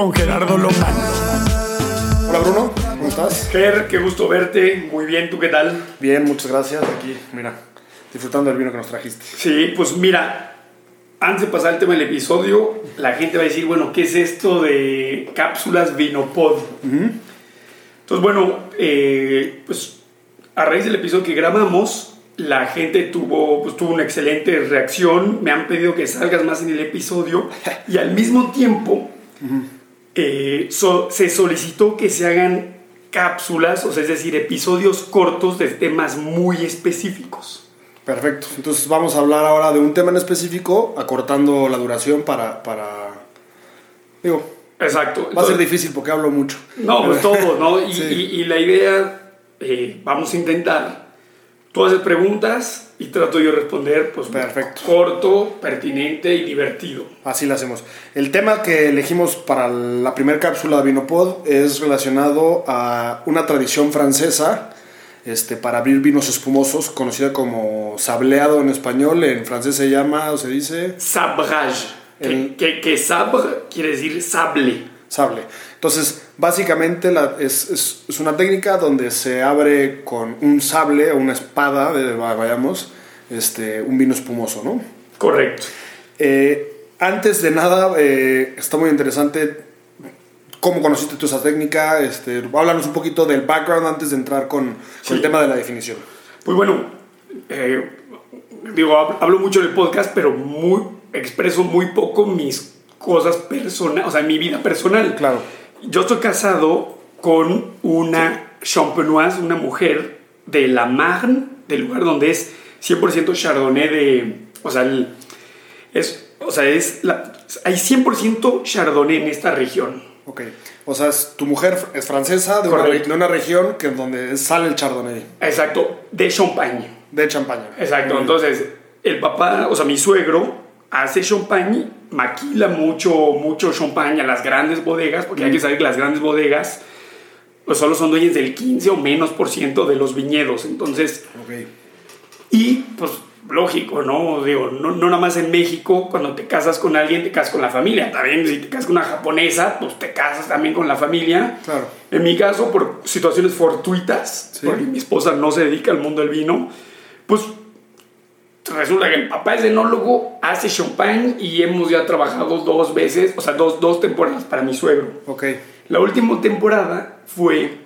con Gerardo Lomán. Hola Bruno, ¿cómo estás? Ger, qué gusto verte. Muy bien, ¿tú qué tal? Bien, muchas gracias. Aquí, mira, disfrutando del vino que nos trajiste. Sí, pues mira, antes de pasar el tema del episodio, la gente va a decir, bueno, ¿qué es esto de cápsulas Vinopod? Entonces, bueno, eh, pues a raíz del episodio que grabamos, la gente tuvo, pues, tuvo una excelente reacción, me han pedido que salgas más en el episodio y al mismo tiempo eh, so- se solicitó que se hagan cápsulas, o sea, es decir, episodios cortos de temas muy específicos. Perfecto. Entonces vamos a hablar ahora de un tema en específico, acortando la duración para... para... Digo, Exacto. va a ser difícil porque hablo mucho. No, pues todo, ¿no? Y, Sí. y- y la idea, eh, vamos a intentar, tú haces preguntas y trato yo de responder, pues, Perfecto. corto, pertinente y divertido. Así lo hacemos. El tema que elegimos para la primera cápsula de Vinopod es relacionado a una tradición francesa este, para abrir vinos espumosos, conocida como sableado en español, en francés se llama o se dice Sabrage. Que, El- que, que sabre quiere decir sable. sable. Entonces, básicamente la- es, es- es una técnica donde se abre con un sable o una espada, de, vayamos, este, un vino espumoso, ¿no? Correcto. Eh, antes de nada, eh, está muy interesante cómo conociste tú esa técnica. Este, háblanos un poquito del background antes de entrar con, el tema de la definición. Pues bueno, eh, digo, hab- hablo mucho del podcast, pero muy, expreso muy poco mis cosas personales, o sea, mi vida personal. Claro. Yo estoy casado con una champenoise, una mujer de La Marne, del lugar donde es 100% chardonnay de... O sea, el- es, o sea es la- hay 100% chardonnay en esta región. Ok. O sea, es- tu mujer es francesa de una, Correcto. de una región que donde sale el chardonnay Exacto, de champagne. de champaña. Exacto, entonces el papá, o sea, mi suegro hace champagne, maquila mucho, mucho champagne a las grandes bodegas, porque hay que saber que las grandes bodegas pues, solo son dueñas del 15 o menos por ciento de los viñedos. Entonces, Ok. y pues lógico, ¿no? Digo, no, no nada más en México, cuando te casas con alguien, te casas con la familia. También si te casas con una japonesa, pues te casas también con la familia. Claro. En mi caso, por situaciones fortuitas, Sí. porque mi esposa no se dedica al mundo del vino, pues resulta que el papá es enólogo, hace champagne y hemos ya trabajado dos veces, o sea, dos, dos temporadas para mi suegro. Ok. La última temporada fue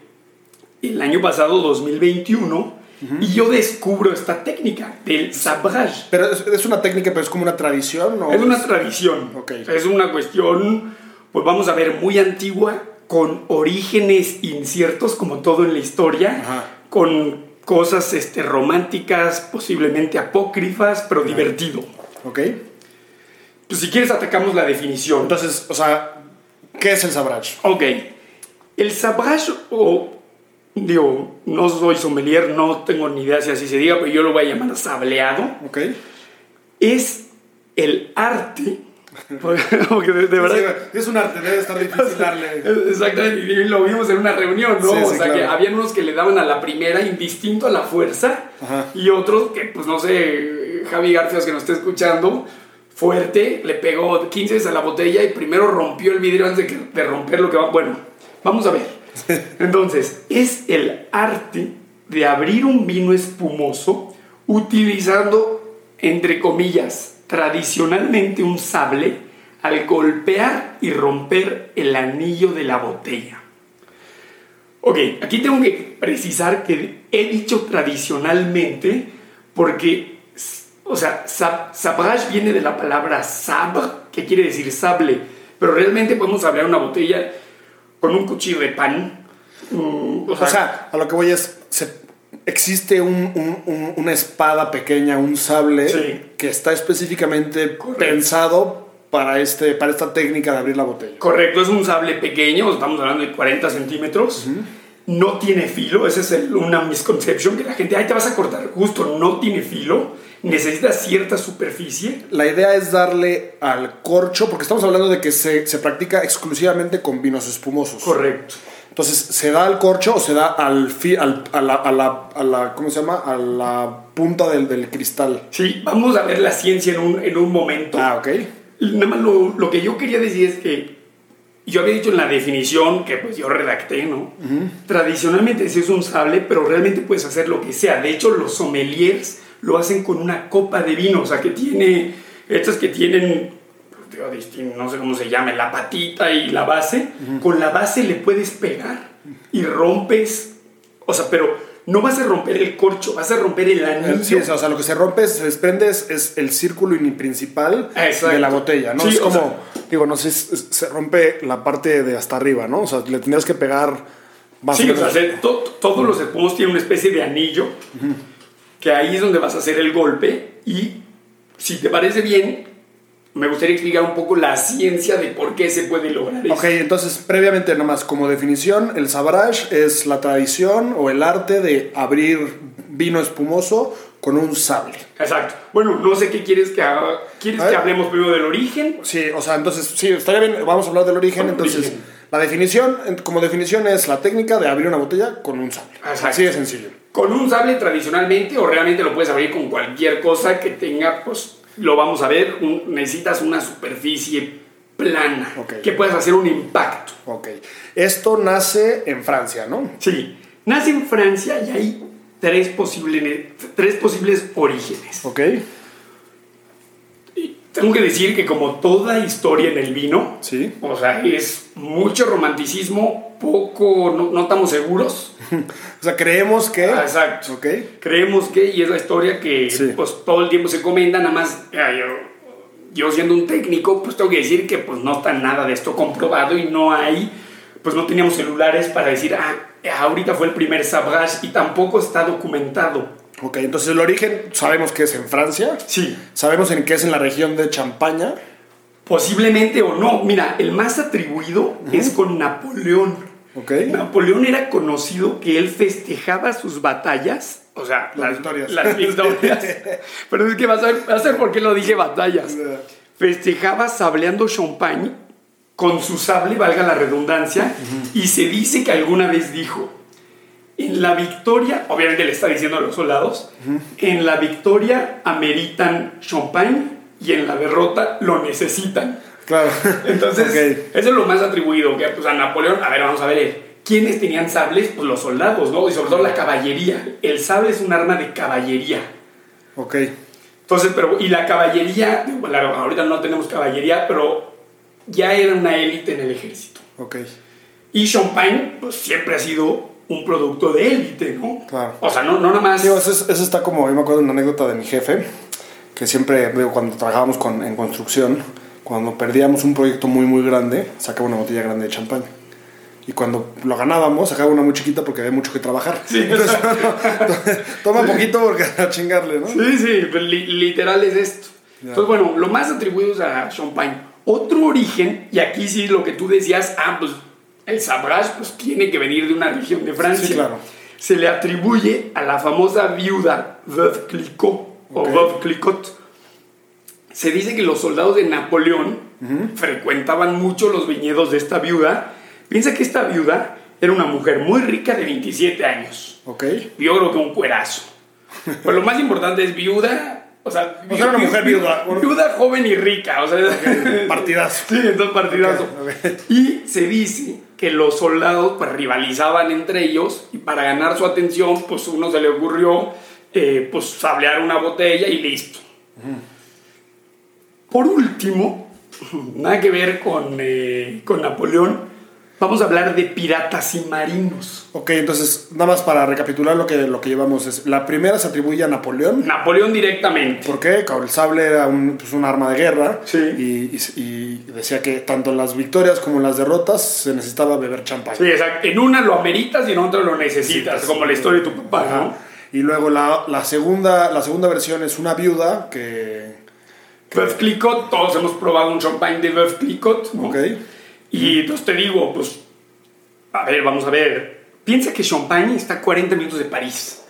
el año pasado, 2021, y yo descubro esta técnica del sabrage. Pero es, es una técnica, pero es como una tradición, ¿no? Es una tradición. Ok. Es una cuestión, pues vamos a ver, muy antigua, con orígenes inciertos, como todo en la historia, Ajá. con cosas este, románticas, posiblemente apócrifas, pero divertido. Ok. Pues si quieres atacamos la definición. Entonces, o sea, ¿qué es el sabrage? Ok. El sabrage, o digo, no soy sommelier, no tengo ni idea si así se diga, pero yo lo voy a llamar sableado. Ok. Es el arte. Porque de, de verdad. Sí, es un arte, debe estar difícil darle. Exactamente, y lo vimos en una reunión, ¿no? Sí, sí, o sea, que claro. habían unos que le daban a la primera indistinto a la fuerza Ajá. y otros que, pues no sé, Javi Garfias que nos está escuchando, fuerte, le pegó 15 veces a la botella y primero rompió el vidrio antes de, que- de romper lo que va. Bueno, vamos a ver. Entonces, es el arte de abrir un vino espumoso utilizando, entre comillas, tradicionalmente un sable al golpear y romper el anillo de la botella. Ok, aquí tengo que precisar que he dicho tradicionalmente porque, o sea, sab- sabrage viene de la palabra sabre, que quiere decir sable, pero realmente podemos hablar una botella con un cuchillo de pan. O sea, a lo que voy es, existe un- un- un- una espada pequeña, un sable, Sí. que está específicamente Correcto. pensado para, este, para esta técnica de abrir la botella. Correcto, es un sable pequeño, estamos hablando de 40 centímetros. No tiene filo, esa es el- una misconception que la gente, ay, te vas a cortar. Justo, no tiene filo, necesita cierta superficie. La idea es darle al corcho, porque estamos hablando de que se, se practica exclusivamente con vinos espumosos. Correcto. Entonces, ¿se da al corcho o se da al, fi- al- a, la, a, la, a la- ¿cómo se llama? A la punta del, del cristal. Sí, vamos a ver la ciencia en un, en un momento. Ah, ok. Nada más lo, lo que yo quería decir es que yo había dicho en la definición que pues yo redacté, ¿no? Tradicionalmente sí es un sable, pero realmente puedes hacer lo que sea. De hecho, los sommeliers lo hacen con una copa de vino, o sea, que tiene, estas que tienen, no sé cómo se llama, la patita y la base, con la base le puedes pegar y rompes, o sea, pero no vas a romper el corcho, vas a romper el anillo. Sí, o sea, lo que se rompe, se desprende es, es el círculo principal Exacto. de la botella, ¿no? Sí, es como, sea- digo, no sé, se rompe la parte de hasta arriba, ¿no? O sea, le tendrías que pegar más Sí, o sea, menos. se- to- todos los espumos tienen una especie de anillo, que ahí es donde vas a hacer el golpe y si te parece bien, me gustaría explicar un poco la ciencia de por qué se puede lograr eso. Ok, entonces, previamente nomás, como definición, el sabrage es la tradición o el arte de abrir vino espumoso con un sable. Exacto. Bueno, no sé qué quieres que haga. ¿Quieres que hablemos primero del origen? Sí, o sea, entonces, sí, estaría bien, vamos a hablar del origen. Entonces, origen. la definición, como definición, es la técnica de abrir una botella con un sable. Exacto. Así de sencillo. Con un sable tradicionalmente o realmente lo puedes abrir con cualquier cosa que tenga, pues lo vamos a ver, un- necesitas una superficie plana, que puedas hacer un impacto. Ok. Esto nace en Francia, ¿no? Sí, nace en Francia y hay tres, posibles tres posibles orígenes. Ok. Tengo que decir que como toda historia en el vino, Sí. o sea, es mucho romanticismo, poco, no, no estamos seguros. O sea, creemos que. Ah, exacto. Ok. Creemos que, y es la historia que Sí. pues todo el tiempo se comenta, nada más ah, yo, yo siendo un técnico, pues tengo que decir que pues no está nada de esto comprobado y no hay, pues no teníamos celulares para decir, ah, ahorita fue el primer Sabrage y tampoco está documentado. Ok, entonces el origen sabemos que es en Francia. Sí, Sabemos en qué es en la región de Champaña. posiblemente o no. Mira, el más atribuido es con Napoleón. Ok. Napoleón era conocido que él festejaba sus batallas, o sea, Las victorias. Las victorias. Pero es que vas a, ver, vas a ver por qué lo dije batallas. Festejaba sableando champagne con su sable, valga la redundancia, y se dice que alguna vez dijo, en la victoria, obviamente le está diciendo a los soldados, en la victoria ameritan champagne y en la derrota lo necesitan. Claro. Entonces, Ok. eso es lo más atribuido, que pues a Napoleón, a ver, vamos a ver, eh, ¿quiénes tenían sables? Pues los soldados, ¿no? Y sobre todo la caballería. El sable es un arma de caballería. Ok. Entonces, pero, y la caballería, claro, ahorita no tenemos caballería, pero ya era una élite en el ejército. Ok. Y Champagne, pues siempre ha sido un producto de élite, ¿no? Claro. O sea, no, no nada más. Digo, eso, es- eso está como, yo me acuerdo de una anécdota de mi jefe, que siempre, digo, cuando trabajábamos con, en construcción, cuando perdíamos un proyecto muy, muy grande, sacaba una botella grande de champán. Y cuando lo ganábamos, sacaba una muy chiquita porque había mucho que trabajar. Sí, Entonces, toma poquito porque a chingarle, ¿no? Sí, sí, pues, li- literal es esto. Entonces, bueno, lo más atribuido es a Champagne. Otro origen, y aquí sí lo que tú decías, ah, pues el Sabrage pues, tiene que venir de una región de Francia. Sí, claro. Se le atribuye a la famosa viuda Veuve Clicquot, o. Veuve Clicquot. Se dice que los soldados de Napoleón frecuentaban mucho los viñedos de esta viuda. Piensa que esta viuda era una mujer muy rica de 27 años Ok. yo creo que un cuerazo. Pero lo más importante es viuda, o sea, O sea, una mujer viuda. Viuda joven y rica, o sea, Partidazo. Sí, entonces partidazo. Y se dice que los soldados pues rivalizaban entre ellos y para ganar su atención, pues uno se le ocurrió eh, pues sablear una botella y listo. Por último, nada que ver con, eh, con Napoleón, vamos a hablar de piratas y marinos. Ok, entonces, nada más para recapitular lo que, lo que llevamos es, la primera se atribuye a Napoleón. Napoleón directamente. ¿Por qué? El sable era un, pues, un arma de guerra Sí. y, y- y decía que tanto en las victorias como en las derrotas se necesitaba beber champán. Sí, exacto. En una lo ameritas y en otra lo necesitas, Sí, como la historia de tu papá, Ajá. ¿no? Y luego la, la segunda, la segunda versión es una viuda que... Veuve Clicquot, todos hemos probado un champagne de Veuve Clicquot, ¿no? Ok. Y entonces te digo, pues, a ver, vamos a ver. Piensa que Champagne está a 40 minutos de París.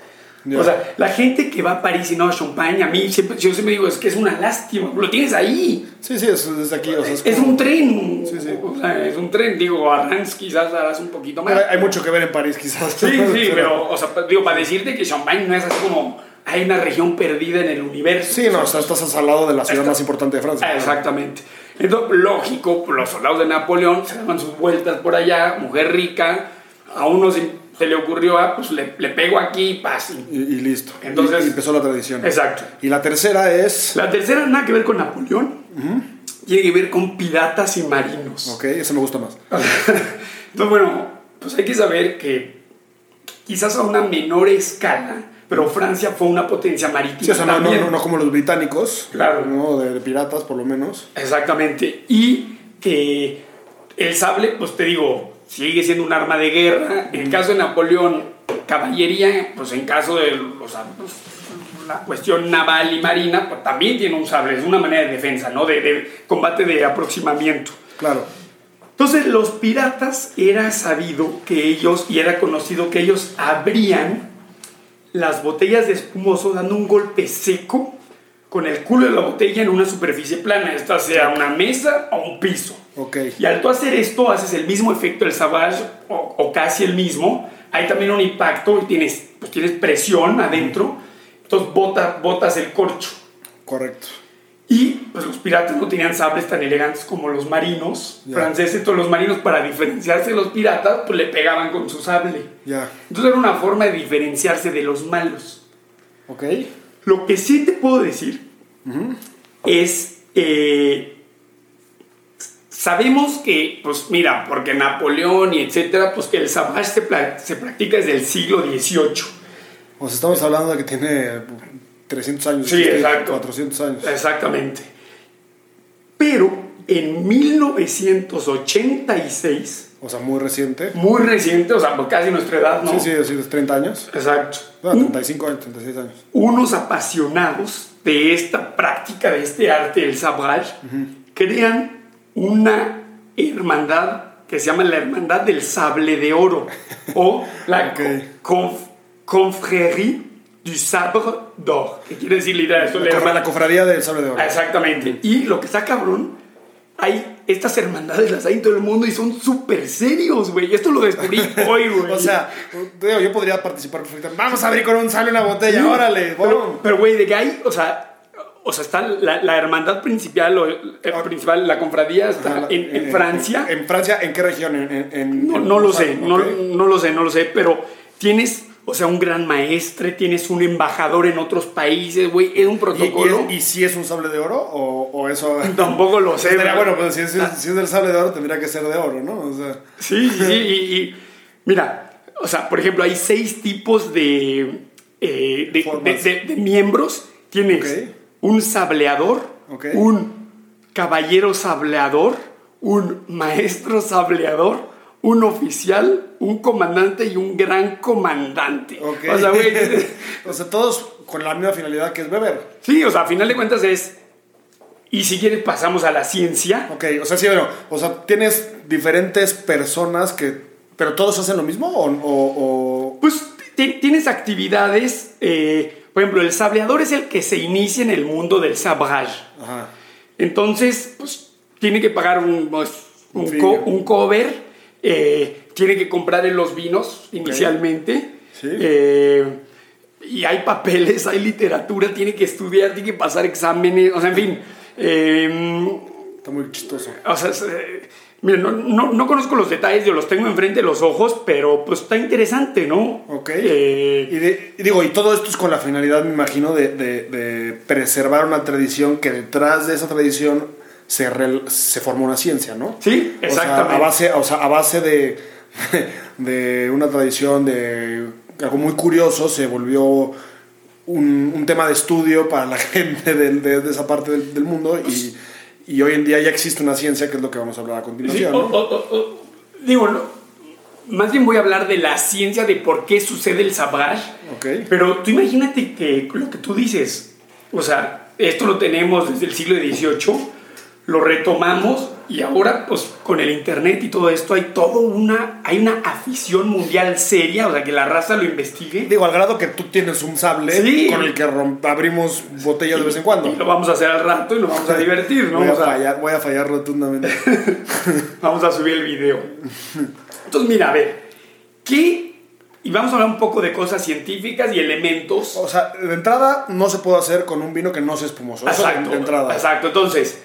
Ya. O sea, la gente que va a París y no a Champagne, a mí siempre, yo siempre digo, es que es una lástima, lo tienes ahí. Sí, sí, es desde aquí. O sea, es Es como- un tren. Sí, sí. O sea, es un tren. Digo, a Reims quizás harás un poquito más. Hay, hay mucho que ver en París, quizás. Sí, sí, pero, o sea, digo, para decirte que Champagne no es así como, ay, hay una región perdida en el universo. Sí, no, o sea, estás al lado de la ciudad Está- más importante de Francia. Exactamente. Entonces, lógico, los soldados de Napoleón se daban sus vueltas por allá, mujer rica, a uno se, le ocurrió, ah, pues le, le pego aquí y paz. Y, y listo. Entonces- Y- empezó la tradición. Exacto. Y la tercera es. La tercera nada que ver con Napoleón, tiene que ver con piratas y marinos. Ok, ese me gusta más. Entonces, bueno, pues hay que saber que quizás a una menor escala, pero Francia fue una potencia marítima Sí, o sea, no, no, también. no- no como los británicos. Claro. ¿no? De, de piratas, por lo menos. Exactamente. Y que el sable, pues te digo, sigue siendo un arma de guerra. En el caso de Napoleón, caballería, pues en caso de o sea, pues, la cuestión naval y marina, pues también tiene un sable. Es una manera de defensa, ¿no? De, de combate de aproximamiento. Claro. Entonces los piratas era sabido que ellos, y era conocido que ellos abrían las botellas de espumoso dando un golpe seco con el culo de la botella en una superficie plana, esta sea una mesa o un piso. Ok. Y al tú hacer esto haces el mismo efecto del savage o, o casi el mismo. Hay también un impacto y tienes, pues tienes presión adentro. Entonces bota, botas el corcho. Correcto. Y pues los piratas no tenían sables tan elegantes como los marinos Ya. franceses. Entonces los marinos para diferenciarse de los piratas pues le pegaban con su sable. Ya. Entonces era una forma de diferenciarse de los malos. Ok. Lo que sí te puedo decir es, eh, sabemos que, pues mira, porque Napoleón y etcétera, pues que el savage se, se practica desde el siglo XVIII. O sea, estamos hablando de que tiene 300 años. Sí, exacto. 400 años. Exactamente. Pero en 1986, O sea, muy reciente. muy reciente, o sea, pues casi nuestra edad, ¿no? Sí, sí, es decir, 30 años. Exacto. Ah, Un- 35 años, 36 años. unos apasionados de esta práctica, de este arte del sabrage, crean una hermandad que se llama la Hermandad del Sable de Oro o la Ok. conf- Confrérie du Sabre d'Or, que quiere decir literal esto, la La, la cofradía del sable de oro. Ah, Exactamente. Y lo que está cabrón, hay estas hermandades las hay en todo el mundo y son súper serios, güey. Esto lo descubrí hoy, güey. O sea, digo, yo podría participar perfectamente. Vamos a abrir con un sable una botella, órale. Pero, güey, de que hay, o sea, o sea, está la, la hermandad principal, o, el principal, la confradía está Ajá, la- en, en eh, Francia. ¿En Francia? ¿En qué región? ¿En, en- en- no, en- no lo sé, no, no lo sé, no lo sé, pero tienes, o sea, un gran maestre, tienes un embajador en otros países, güey, es un ¿Y, protocolo. y, y si es un sable de oro o, o eso? Tampoco lo sé. Güey. bueno, pues si es, si es del sable de oro tendría que ser de oro, ¿no? O sea, Sí, sí, sí, y, y mira, o sea, por ejemplo, hay seis tipos de, eh, de, de- miembros. Tienes un sableador, un caballero sableador, un maestro sableador, un oficial, un comandante y un gran comandante. ok. O sea, güey, o sea, todos con la misma finalidad que es beber. sí, o sea, a final de cuentas es... Y si quieres pasamos a la ciencia. Ok, o sea, sí, bueno, o sea, tienes diferentes personas que... ¿Pero todos hacen lo mismo o...? o- o- Pues ti- tienes actividades, eh, por ejemplo, el sableador es el que se inicia en el mundo del sabrage. Ajá. Entonces, pues tiene que pagar un, pues, un, Un co- un cover, eh, tiene que comprar en los vinos inicialmente. Sí. eh, y hay papeles, hay literatura, tiene que estudiar, tiene que pasar exámenes, o sea, en fin. eh, Está muy chistoso. o sea, es, eh, mira, no, no- no conozco los detalles, yo los tengo enfrente de los ojos, pero pues está interesante, ¿no? Ok. Eh, Y, de- y digo, y todo esto es con la finalidad, me imagino, de, de- de preservar una tradición que detrás de esa tradición se, rel- se forma una ciencia, ¿no? sí, O sea, exactamente. a base, o sea, a base de, de una tradición, de algo muy curioso, se volvió un, un tema de estudio para la gente de, de- de esa parte del, del mundo y, y hoy en día ya existe una ciencia que es lo que vamos a hablar a continuación. o- ¿no? o- o- o- digo, no, más bien voy a hablar de la ciencia de por qué sucede el sabrage. Pero tú imagínate que lo que tú dices, o sea, esto lo tenemos desde el siglo XVIII, lo retomamos y ahora pues con el internet y todo esto hay todo una, hay una afición mundial seria, o sea, que la raza lo investigue. Digo, al grado que tú tienes un sable Sí. con el que abrimos botellas de vez en cuando. Y lo vamos a hacer al rato y lo vamos a divertir, ¿no? Voy, a fallar, voy a fallar rotundamente. Vamos a subir el video. Entonces, mira, a ver, ¿qué y vamos a hablar un poco de cosas científicas y elementos. O sea, de entrada no se puede hacer con un vino que no sea espumoso. Eso Exacto, de entrada. exacto. Entonces,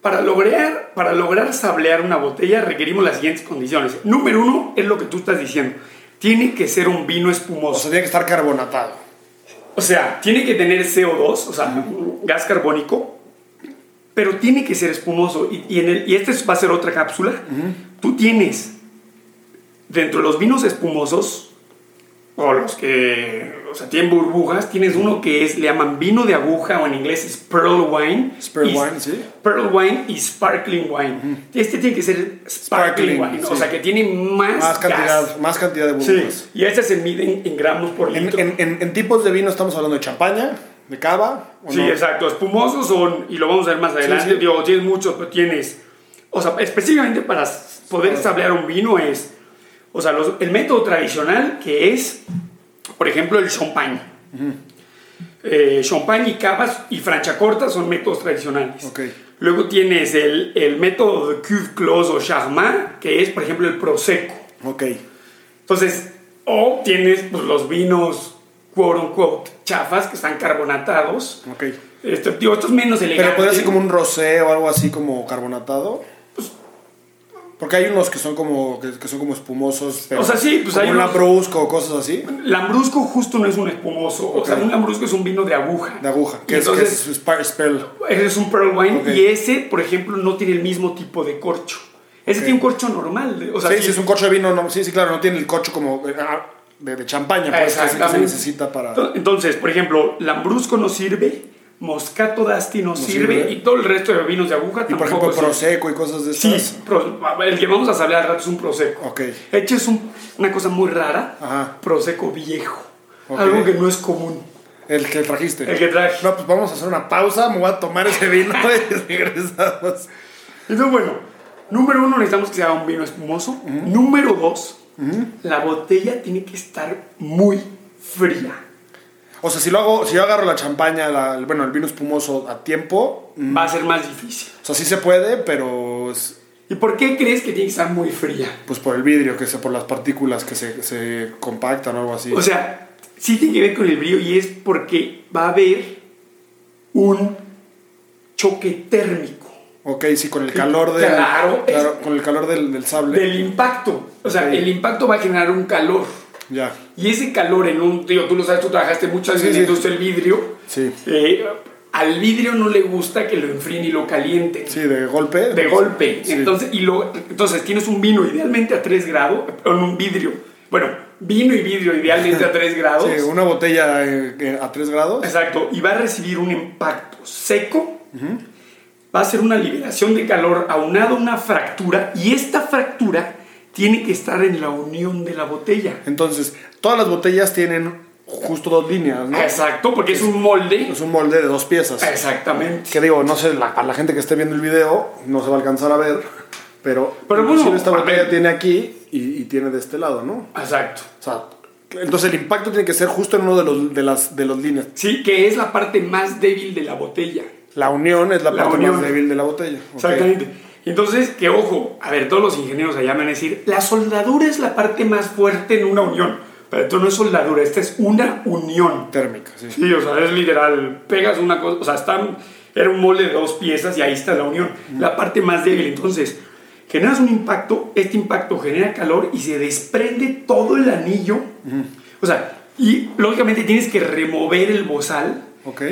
para lograr, para lograr sablear una botella requerimos las siguientes condiciones. Número uno es lo que tú estás diciendo. Tiene que ser un vino O espumoso. sea, tiene que estar carbonatado. O sea, tiene que tener CO2, o sea, gas carbónico, pero tiene que ser espumoso. Y, y en el, y este va a ser otra cápsula. Tú tienes, dentro de los vinos espumosos, o los que, o sea, tienen burbujas, tienes uno que es, le llaman vino de aguja, o en inglés es pearl wine. Es pearl Y- wine, sí. Pearl wine y sparkling wine. Este tiene que ser sparkling, Sparkling, wine, o sí. sea, que tiene más, Más cantidad, gas. más cantidad de Sí, burbujas. y este se mide en, en gramos por litro. en- en- en tipos de vino estamos hablando de champaña, de cava. ¿o Sí, no? exacto. Espumosos son, y lo vamos a ver más adelante, sí. digo, tienes muchos, pero tienes, o sea, específicamente para poder sablear un vino es, o sea, los- el método tradicional que es, por ejemplo, el champagne. Eh, champagne y cavas y franchacorta son métodos tradicionales. Ok. Luego tienes el, el método de cuve clos o charmat, que es, por ejemplo, el prosecco. Ok. Entonces, o tienes pues, los vinos, quote unquote, chafas, que están carbonatados. Ok. Este, digo, esto es menos elegante. Pero podría ser como un rosé o algo así como carbonatado. Porque hay unos que son como que, que son como espumosos, pero O sea, sí, pues como hay un unos- lambrusco o cosas así, Lambrusco justo no es un espumoso. O sea, un lambrusco es un vino de aguja. de aguja, que es, que entonces, es spa- spell. ese es un pearl wine Ok. y ese, por ejemplo, no tiene el mismo tipo de corcho. Ese Ok. tiene un corcho normal. O sea, sí, sí- es un corcho de vino, no, sí, sí, claro, no tiene el corcho como eh, ah, de, de champaña, pues, que es que se necesita para... Entonces, por ejemplo, Lambrusco no sirve, Moscato d'Asti no, sirve, sirve. y todo el resto de vinos de aguja Y por tampoco ejemplo, sirve. prosecco y cosas de Sí, estas. pro- el que vamos a hablar al rato es un prosecco. Ok. Hecho es un- una cosa muy rara, Ajá. prosecco viejo. Algo que no es común. El que trajiste. El que traje. No, pues vamos a hacer una pausa, me voy a tomar ese vino y regresamos. Entonces, bueno, número uno, necesitamos que sea un vino espumoso. Número dos, la botella tiene que estar muy fría. O sea, si lo hago, si yo agarro la champaña, la- bueno, el vino espumoso a tiempo, mm, Va a ser más difícil. o sea, sí se puede, pero es, ¿Y por qué crees que tiene que estar muy fría? pues por el vidrio, que sea por las partículas que se, se compactan o algo así. O sea, sí tiene que ver con el brillo y es porque va a haber un choque térmico ok, sí, con el calor del, Claro, es- con el calor del, del sable. del impacto. O sea, el impacto va a generar un calor. Ya, Y ese calor en un, digo, tú lo sabes, tú trabajaste muchas veces Sí, en sí. industria del vidrio. sí. Eh, al vidrio no le gusta que lo enfríen y lo calienten. Sí, de golpe. De golpe. Sí. Entonces, y lo, entonces tienes un vino idealmente a 3 grados, en un vidrio. Bueno, vino y vidrio idealmente a 3 grados. Sí, una botella eh, a 3 grados. Exacto. Y va a recibir un impacto seco. Va a ser una liberación de calor aunado a una fractura. Y esta fractura tiene que estar en la unión de la botella. Entonces, todas las botellas tienen justo dos líneas, ¿no? Exacto, porque es un molde. Es un molde de dos piezas. Exactamente. Que digo, no sé, la, a la gente que esté viendo el video no se va a alcanzar a ver, pero, Pero bueno, esta botella tiene aquí y, y tiene de este lado, ¿no? Exacto. O sea, entonces el impacto tiene que ser justo en uno de los de las de los líneas. Sí, que es la parte más débil de la botella. La unión es la, La parte unión. más débil de la botella. Exactamente. Entonces, que ojo, a ver, todos los ingenieros allá me van a decir, la soldadura es la parte más fuerte en una unión. Pero esto no es soldadura, esta es una unión. Térmica, sí. Sí, o sea, es literal, pegas una cosa, o sea, están, era un molde de dos piezas y ahí está la unión, la parte más débil. Entonces, generas un impacto, este impacto genera calor y se desprende todo el anillo. O sea, y lógicamente tienes que remover el bozal. Ok.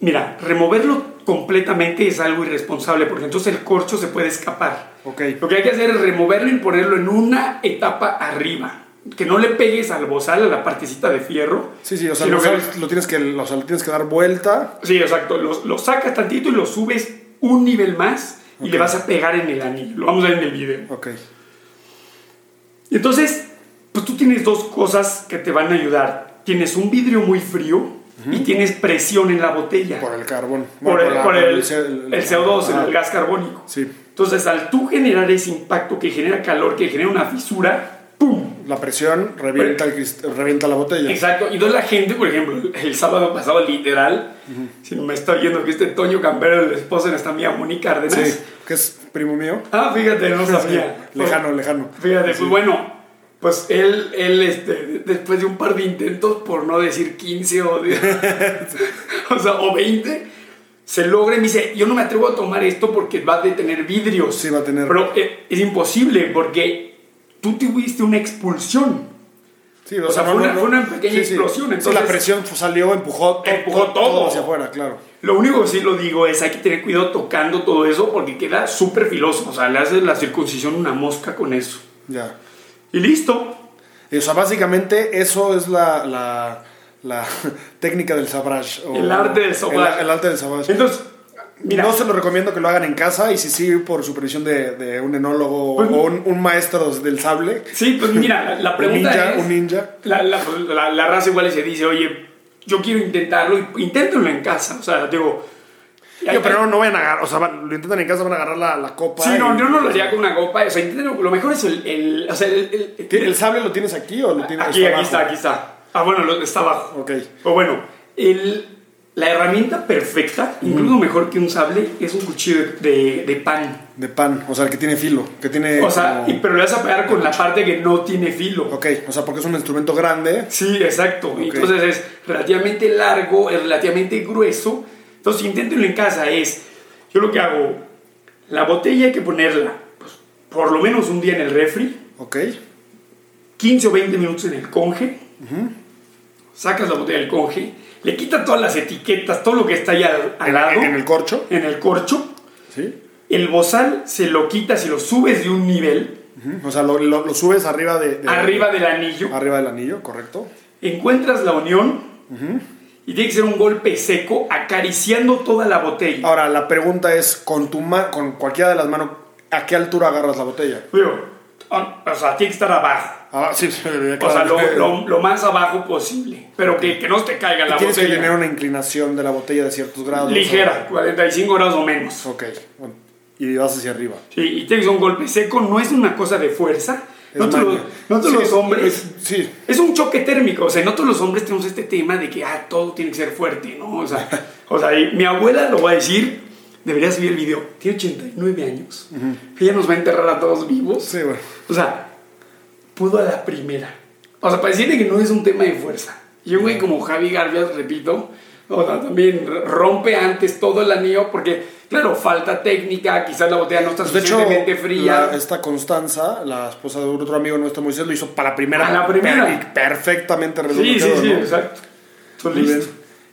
Mira, removerlo completamente es algo irresponsable porque entonces el corcho se puede escapar. Ok. Lo que hay que hacer es removerlo y ponerlo en una etapa arriba. Que no le pegues al bozal, a la partecita de fierro. Sí, sí, o sea, lo, que- lo tienes que o sea, lo tienes que dar vuelta. Sí, exacto. Lo, lo sacas tantito y lo subes un nivel más y le vas a pegar en el anillo. Lo vamos a ver en el video. Ok. Y entonces, pues tú tienes dos cosas que te van a ayudar. Tienes un vidrio muy frío y tienes presión en la botella. Por el carbón. Por Bueno, el, la- por el- C- el CO2, Ajá. el gas carbónico. Sí. Entonces, al tú generar ese impacto que genera calor, que genera una fisura, ¡pum! La presión revienta, el revienta la botella. Exacto. Y entonces la gente, por ejemplo, el sábado pasado, literal, si no me está oyendo que este Toño Campero, el esposo de nuestra amiga Mónica Cárdenas. Sí, que es primo mío. Ah, fíjate, no sabía. Lejano, lejano. Fíjate, pues bueno, pues él, él este, después de un par de intentos, por no decir 15 o, de- o, sea, o 20, se logra y me dice, yo no me atrevo a tomar esto porque va a detener vidrios. Sí, va a tener- Pero eh, es imposible porque tú tuviste una expulsión. Sí, O sea, fue una- fue una pequeña explosión, Sí, entonces- la presión salió, empujó, to- Empujó todo. hacia afuera, claro. Lo único que sí lo digo es hay que tener cuidado tocando todo eso porque queda súper filoso. O sea, le haces la circuncisión una mosca con eso. Ya. Y listo. Y, o sea, básicamente eso es la, la, la técnica del sabrage. o- El arte del sabrage. El, el arte del sabrage. Entonces, mira. no se lo recomiendo que lo hagan en casa y si sí por supervisión de, de un enólogo Pues- o un, un maestro del sable. Sí, pues mira, la, la Un pregunta ninja, es... un ninja. La, la, la- raza igual se dice, oye, yo quiero intentarlo, inténtenlo en casa. O sea, digo... Pero no, no vayan a agarrar, o sea, van- lo intentan en casa, van a agarrar la, la copa. Sí, y- no, yo no lo haría con una copa. O sea, inténtenlo. Lo mejor es el... el o sea, el, el- ¿Tiene- ¿El sable lo tienes aquí o lo tienes aquí, aquí abajo? está, aquí está. Ah, bueno, lo- está abajo. Ok. O bueno, el, la herramienta perfecta, incluso mejor que un sable, es un cuchillo de, de- de pan. De pan, o sea, el que tiene filo, que tiene... O sea, como- y- pero le vas a pegar con la parte que no tiene filo. Ok, o sea, porque es un instrumento grande. Sí, exacto. Entonces es relativamente largo, es relativamente grueso. Entonces, inténtenlo en casa. Es, yo lo que hago, la botella hay que ponerla pues, por lo menos un día en el refri, Ok, 15 o 20 minutos en el conge. Sacas la botella del conge, le quitas todas las etiquetas, todo lo que está ahí al, lado, en el corcho. en el corcho. Sí. El bozal se lo quitas y lo subes de un nivel O sea, lo, lo- lo subes arriba de, de- arriba del anillo. Arriba del anillo, correcto. Encuentras la unión y tiene que ser un golpe seco acariciando toda la botella. Ahora, la pregunta es, con tu ma- con cualquiera de las manos, ¿a qué altura agarras la botella? Digo, ah, o sea, tiene que estar abajo. Ah, sí, sí, O sea, lo, lo- lo más abajo posible. Pero que, que no te caiga la Tienes que botella. tener una inclinación de la botella de ciertos grados. Ligera, 45 grados o menos. o- Ok, bueno, y vas hacia arriba. Sí, y tiene que ser un golpe seco, no es una cosa de fuerza. Los- nosotros Sí, los hombres... es- sí. Es un choque térmico, o sea, nosotros los hombres tenemos este tema de que ah, todo tiene que ser fuerte, ¿no? O sea, o sea y mi abuela lo va a decir, deberías ver el video, tiene 89 años, ella nos va a enterrar a todos vivos. Sí, bueno. O sea, pudo a la primera. O sea, para decirle que no es un tema de fuerza. Y un güey como Javi Garbias, repito, o sea, también rompe antes todo el anillo porque, claro, falta técnica, quizás la botella no está Pues de hecho, suficientemente fría. la- esta Constanza, la esposa de otro amigo nuestro Moisés, lo hizo para la primera. A la primera. perfectamente redondo sí, sí, sí, ¿no? exacto. Muy bien.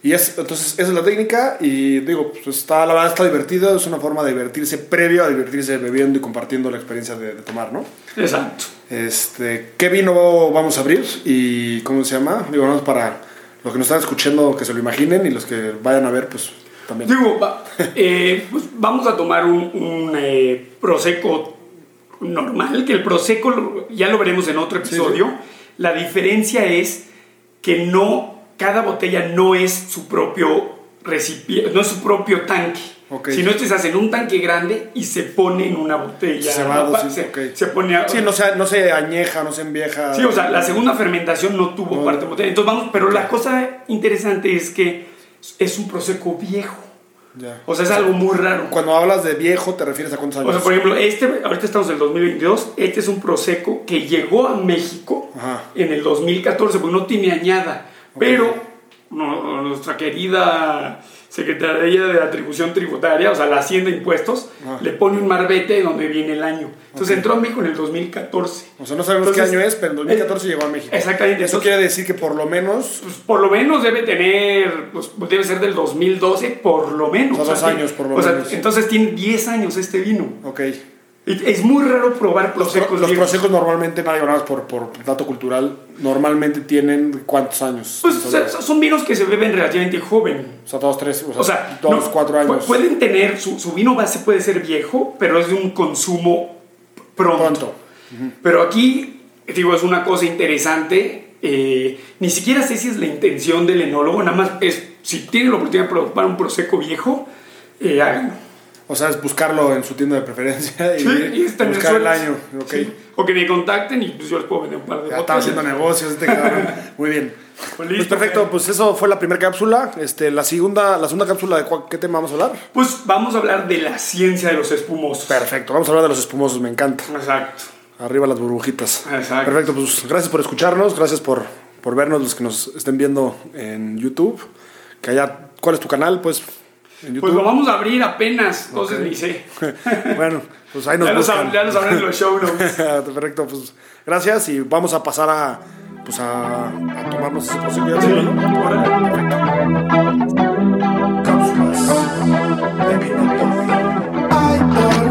Y es, entonces, esa es la técnica y digo, pues está, la verdad está divertido, es una forma de divertirse previo a divertirse bebiendo y compartiendo la experiencia de, de tomar, ¿no? Exacto. Este, ¿qué vino vamos a abrir y cómo se llama? Digo, vamos para los que nos están escuchando que se lo imaginen y los que vayan a ver, pues también. Digo, va- eh, pues vamos a tomar un, un, eh, prosecco normal, que el prosecco lo- ya lo veremos en otro episodio. La diferencia es que no, cada botella no es su propio recipiente, no es su propio tanque. Ok. Sino este se hace en un tanque grande y se pone en una botella. Cebado, sí, se, ok. se pone a- Sí, no se, no se añeja, no se envieja. Sí, o sea, la segunda fermentación no tuvo No. parte de botella. Entonces vamos, pero la cosa interesante es que es un prosecco viejo. Ya. O sea, es algo muy raro. Cuando hablas de viejo, ¿te refieres a cuántos años? O sea, por ejemplo, este, ahorita estamos en el 2022, este es un Prosecco que llegó a México Ajá. en el 2014, porque no tiene añada. Pero no- nuestra querida Secretaría de Atribución Tributaria, o sea, la Hacienda de Impuestos, Ajá. le pone un marbete donde viene el año. Entonces entró a México en el 2014. O sea, no sabemos Entonces, qué año es, pero en 2014 llegó a México. Exactamente. Eso quiere decir que por lo menos pues, por lo menos debe tener, pues debe ser del 2012, por lo menos. O sea, dos tiene- años, por lo o sea, menos. entonces tiene 10 años este vino. Ok. Es muy raro probar Los, prosecos los viejos. prosecos normalmente, nada más por, por dato cultural, normalmente tienen cuántos años. Pues o sea, son vinos que se beben relativamente joven. O sea, dos, tres, o sea, O sea, dos, no, cuatro años. Pueden tener, su, su vino base puede ser viejo, pero es de un consumo pronto. Pronto. Pero aquí, digo, es una cosa interesante. eh, ni siquiera sé si es la intención del enólogo, nada más es, si tienen la oportunidad de probar un prosecco viejo, eh, háganlo. O sea, es buscarlo en su tienda de preferencia y, Sí, y buscar el año. Ok. Sí. O que me contacten y pues yo les puedo vender un par de Ya botellas. haciendo negocios este cabrón. Muy bien. Pues Pues perfecto, pues eso fue la primera cápsula. Este, la segunda, la segunda cápsula de cuál- qué tema vamos a hablar. Pues vamos a hablar de la ciencia de los espumosos. Perfecto, vamos a hablar de los espumosos, me encanta. Exacto. Arriba las burbujitas. Exacto. Perfecto, pues gracias por escucharnos, gracias por, por vernos los que nos estén viendo en YouTube. Que allá, ¿cuál es tu canal? Pues. Pues lo vamos a abrir apenas, entonces okay. ni sé. bueno, pues ahí nos ya buscan. Nos, ya nos abren los show notes. Perfecto, pues gracias y vamos a pasar a, pues a, a tomarnos esa posibilidad. Sí. Cápsulas de